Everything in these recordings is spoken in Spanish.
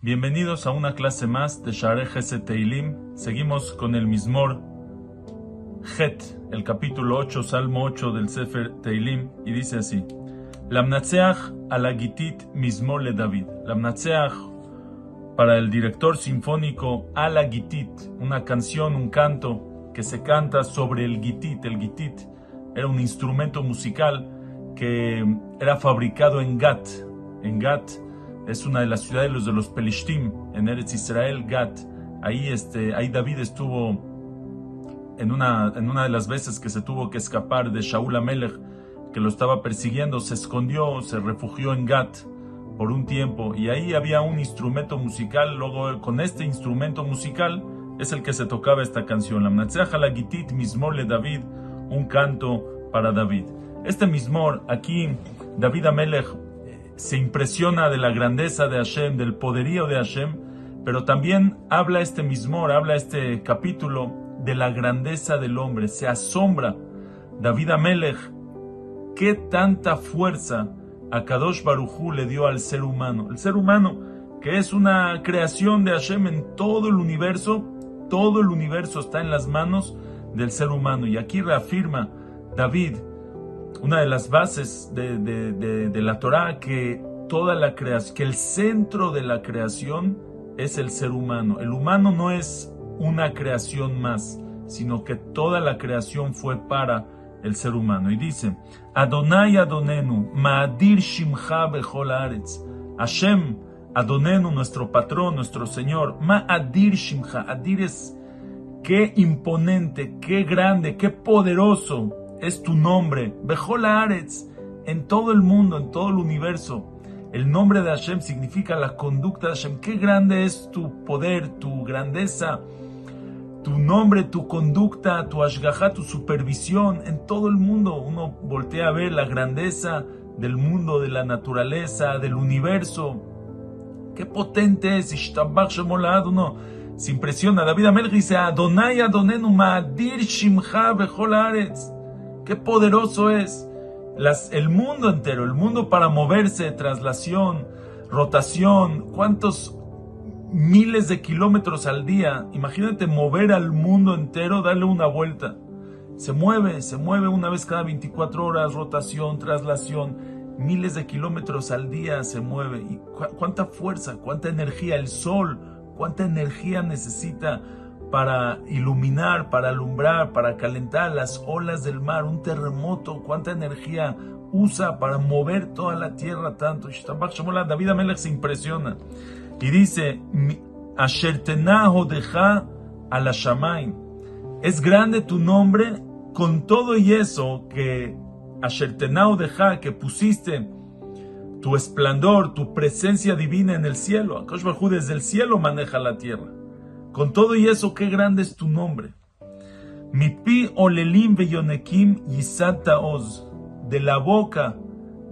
Bienvenidos a una clase más de Share Teilim. Seguimos con el Mismor Het, el capítulo 8, Salmo 8 del Sefer Teilim, y dice así: Lamnatseach alagitit Mismor le David. Lamnatseach para el director sinfónico alagitit, una canción, un canto que se canta sobre el gitit. El gitit era un instrumento musical que era fabricado en Gat. En Gat es una de las ciudades de los Pelishtim, en Eretz Israel, Gat. Ahí, este, ahí David estuvo en una, en una de las veces que se tuvo que escapar de Shaul Amelech, que lo estaba persiguiendo, se escondió, se refugió en Gat por un tiempo y ahí había un instrumento musical, luego con este instrumento musical es el que se tocaba esta canción, la la Gitit Mismor le David, un canto para David. Este Mismor, aquí David Amelech se impresiona de la grandeza de Hashem, del poderío de Hashem, pero también habla este mismo, habla este capítulo de la grandeza del hombre, se asombra David Amelech, qué tanta fuerza a Kadosh Barujú le dio al ser humano. El ser humano, que es una creación de Hashem en todo el universo, todo el universo está en las manos del ser humano. Y aquí reafirma David, una de las bases de, la Torah que toda la creación, que el centro de la creación es el ser humano. El humano no es una creación más, sino que toda la creación fue para el ser humano. Y dice, Adonai Adonenu, Ma'adir Shimcha Bechol Hashem, Adonenu, nuestro patrón, nuestro Señor, Ma'adir Shimcha, Adir es qué imponente, qué grande, qué poderoso es tu nombre. Bejola Aretz, en todo el mundo, en todo el universo. El nombre de Hashem significa la conducta de Hashem. Qué grande es tu poder, tu grandeza, tu nombre, tu conducta, tu ashgaha, tu supervisión en todo el mundo. Uno voltea a ver la grandeza del mundo, de la naturaleza, del universo. Qué potente es. Uno se impresiona. David Amel dice, Adonai Adonenu Ma'adir Shimcha Bechol Aretz. Qué poderoso es el mundo entero, el mundo para moverse, traslación, rotación, cuántos miles de kilómetros al día. Imagínate mover al mundo entero, darle una vuelta. Se mueve, se mueve una vez cada 24 horas, rotación, traslación, miles de kilómetros al día se mueve. ¿Y cuánta fuerza, cuánta energía? El sol, cuánta energía necesita para iluminar, para alumbrar, para calentar las olas del mar, un terremoto, cuánta energía usa para mover toda la tierra tanto. David Amelech se impresiona y dice, deja a la. Es grande tu nombre con todo y eso que Ashertenaho deja, que pusiste tu esplendor, tu presencia divina en el cielo. Akosh desde el cielo maneja la tierra. Con todo y eso, qué grande es tu nombre. Mi pi olelim veyonekim yisata oz. De la boca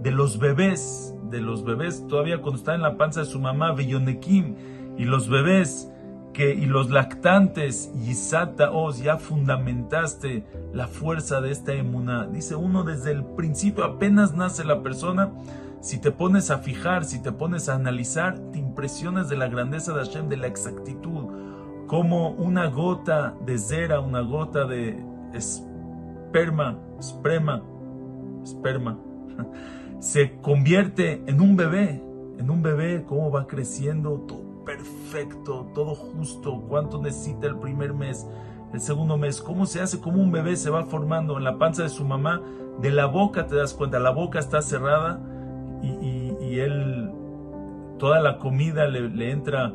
de los bebés, de los bebés todavía cuando están en la panza de su mamá, veyonekim, y los bebés que, y los lactantes, yisata oz, ya fundamentaste la fuerza de esta emuná. Dice uno desde el principio, apenas nace la persona, si te pones a fijar, si te pones a analizar, te impresionas de la grandeza de Hashem, de la exactitud como una gota de cera, una gota de esperma, esperma, esperma, se convierte en un bebé, en un bebé, cómo va creciendo, todo perfecto, todo justo, cuánto necesita el primer mes, el segundo mes, cómo se hace, cómo un bebé se va formando en la panza de su mamá, de la boca te das cuenta, la boca está cerrada y, él, toda la comida le entra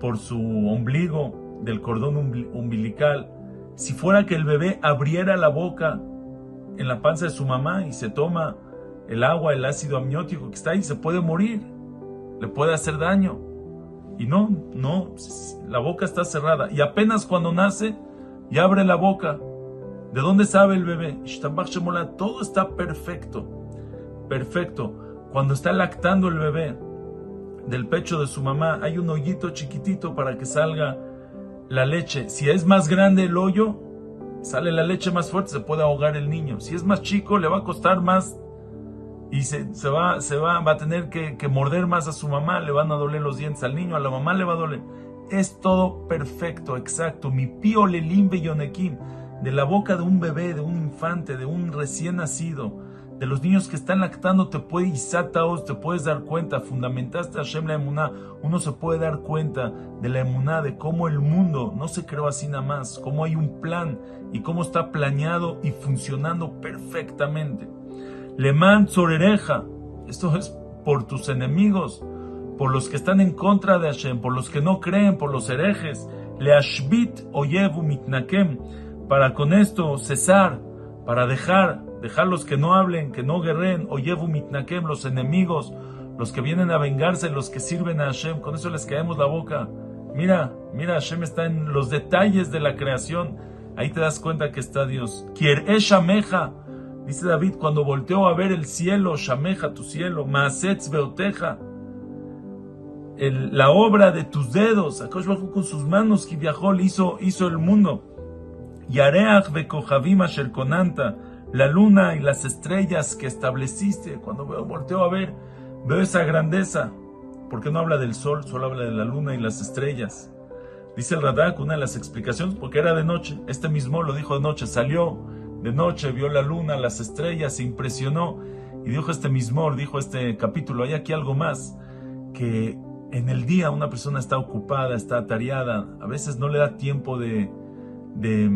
por su ombligo, del cordón umbilical, si fuera que el bebé abriera la boca en la panza de su mamá y se toma el agua, el ácido amniótico que está ahí, se puede morir, le puede hacer daño. Y no, no, la boca está cerrada. Y apenas cuando nace, ya abre la boca. ¿De dónde sabe el bebé? Todo está perfecto. Perfecto. Cuando está lactando el bebé del pecho de su mamá, hay un hoyito chiquitito para que salga la leche, si es más grande el hoyo, sale la leche más fuerte, se puede ahogar el niño. Si es más chico, le va a costar más y se, va, se va, va a tener que, morder más a su mamá, le van a doler los dientes al niño, a la mamá le va a doler. Es todo perfecto, exacto. Mi pío lelimbe yonekim, de la boca de un bebé, de un infante, de un recién nacido, de los niños que están lactando, te puede isataos, te puedes dar cuenta, fundamentaste a Hashem la emuná, uno se puede dar cuenta de la emuná, de cómo el mundo no se creó así nada más, cómo hay un plan y cómo está planeado y funcionando perfectamente. Leman Zorereja. Esto es por tus enemigos, por los que están en contra de Hashem, por los que no creen, por los herejes. Leashbit oyevu mitnakem. Para con esto cesar, para dejar, dejar los que no hablen, que no guerren, oyevu mitnakem, los enemigos, los que vienen a vengarse, los que sirven a Hashem. Con eso les caemos la boca. Mira, mira, Hashem está en los detalles de la creación. Ahí te das cuenta que está Dios. Kier eshameja Dice David, cuando volteó a ver el cielo, Shameja, tu cielo, Maasetz Beoteja, la obra de tus dedos, Akosh con sus manos, viajó, hizo, hizo el mundo. Yareach Bekohavim Asher Konanta, la luna y las estrellas que estableciste. Cuando volteo a ver, veo esa grandeza. porque no habla del sol, solo habla de la luna y las estrellas? Dice el Radak, una de las explicaciones, porque era de noche. Este mismo lo dijo de noche, salió de noche, vio la luna, las estrellas, se impresionó y dijo este mismo, dijo este capítulo, hay aquí algo más, que en el día una persona está ocupada, está atareada, a veces no le da tiempo de, de,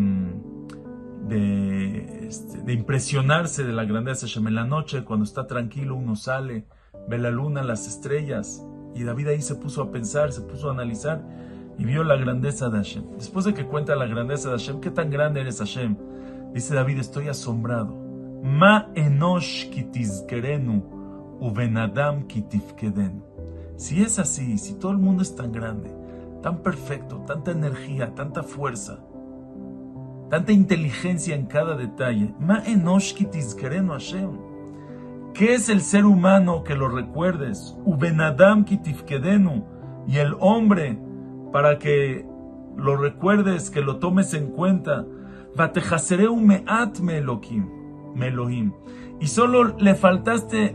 de, este, impresionarse de la grandeza de En la noche, cuando está tranquilo, uno sale, ve la luna, las estrellas, y David ahí se puso a pensar, se puso a analizar y vio la grandeza de Hashem. Después de que cuenta la grandeza de Hashem, ¿qué tan grande eres Hashem? Dice David, estoy asombrado. Ma enosh kitizkerenu uvenadam kitifkedenu. Si es así, si todo el mundo es tan grande, tan perfecto, tanta energía, tanta fuerza, tanta inteligencia en cada detalle, ma. ¿Qué es el ser humano que lo recuerdes? Uvenadam kitifkedenu. Y el hombre, para que lo recuerdes, que lo tomes en cuenta, meat Melohim. Y solo le faltaste,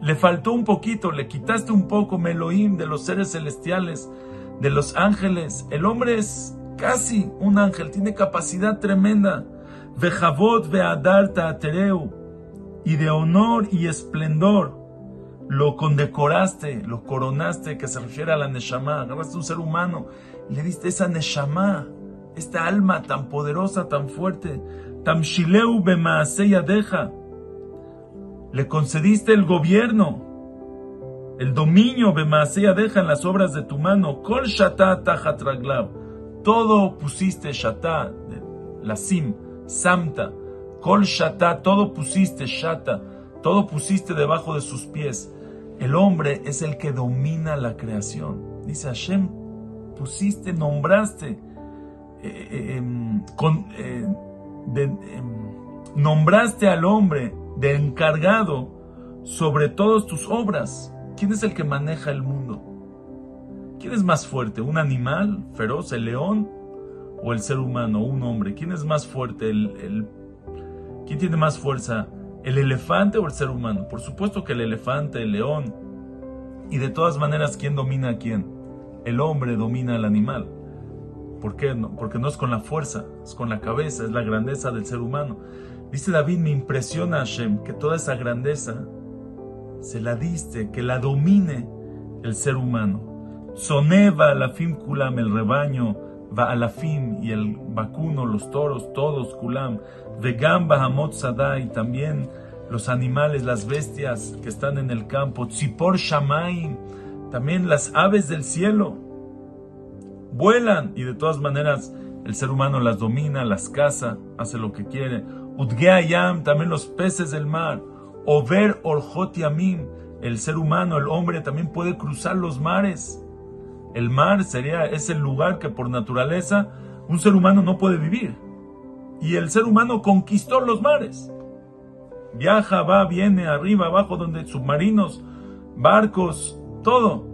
le faltó un poquito, le quitaste un poco Melohim de los seres celestiales, de los ángeles. El hombre es casi un ángel, tiene capacidad tremenda. Vejavot veadar ta'atereu. Y de honor y esplendor lo condecoraste, lo coronaste, que se refiere a la Neshama. Agarraste un ser humano y le diste esa Neshama esta alma tan poderosa, tan fuerte, Tamshileu deja, le concediste el gobierno, el dominio deja en las obras de tu mano, Kol Shata todo pusiste Shata, la Sim, Samta, Kol Shata, todo pusiste Shata, todo pusiste debajo de sus pies. El hombre es el que domina la creación. Dice Hashem, pusiste, nombraste eh, eh, em, con, eh, em, nombraste al hombre de encargado sobre todas tus obras. ¿Quién es el que maneja el mundo? ¿Quién es más fuerte? ¿Un animal feroz, el león? ¿O el ser humano, un hombre? ¿Quién es más fuerte? ¿Quién tiene más fuerza? ¿El elefante o el ser humano? Por supuesto que el elefante, el león. Y de todas maneras, ¿quién domina a quién? El hombre domina al animal. ¿Por qué? No? Porque no es con la fuerza, es con la cabeza, es la grandeza del ser humano. Dice David, me impresiona Hashem que toda esa grandeza se la diste, que la domine el ser humano. Soneva alafim kulam, el rebaño, va alafim y el vacuno, los toros, todos kulam, vegam bahamot sadai, también los animales, las bestias que están en el campo, tzipor shamaim, también las aves del cielo vuelan y de todas maneras el ser humano las domina, las caza, hace lo que quiere. Udgeayam, también los peces del mar. Over Orjot Yamim, el ser humano, el hombre también puede cruzar los mares. El mar sería ese lugar que por naturaleza un ser humano no puede vivir. Y el ser humano conquistó los mares. Viaja, va, viene, arriba, abajo, donde submarinos, barcos, todo.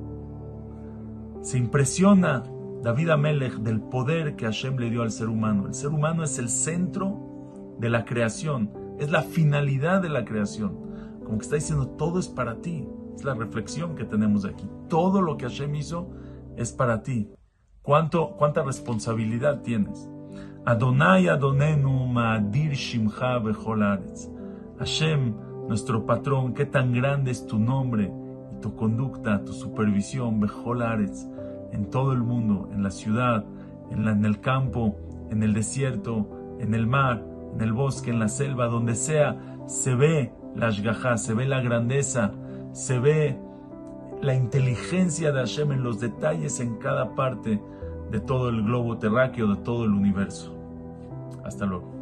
Se impresiona David Amelech, del poder que Hashem le dio al ser humano. El ser humano es el centro de la creación, es la finalidad de la creación. Como que está diciendo, todo es para ti. Es la reflexión que tenemos aquí. Todo lo que Hashem hizo es para ti. ¿Cuánto, ¿Cuánta responsabilidad tienes? Adonai Adonenu Ma'adir Shimcha Hashem, nuestro patrón, qué tan grande es tu nombre y tu conducta, tu supervisión, Bejolaretz, en todo el mundo, en la ciudad, en, en el campo, en el desierto, en el mar, en el bosque, en la selva, donde sea, se ve la Ashgaha, se ve la grandeza, se ve la inteligencia de Hashem en los detalles en cada parte de todo el globo terráqueo, de todo el universo. Hasta luego.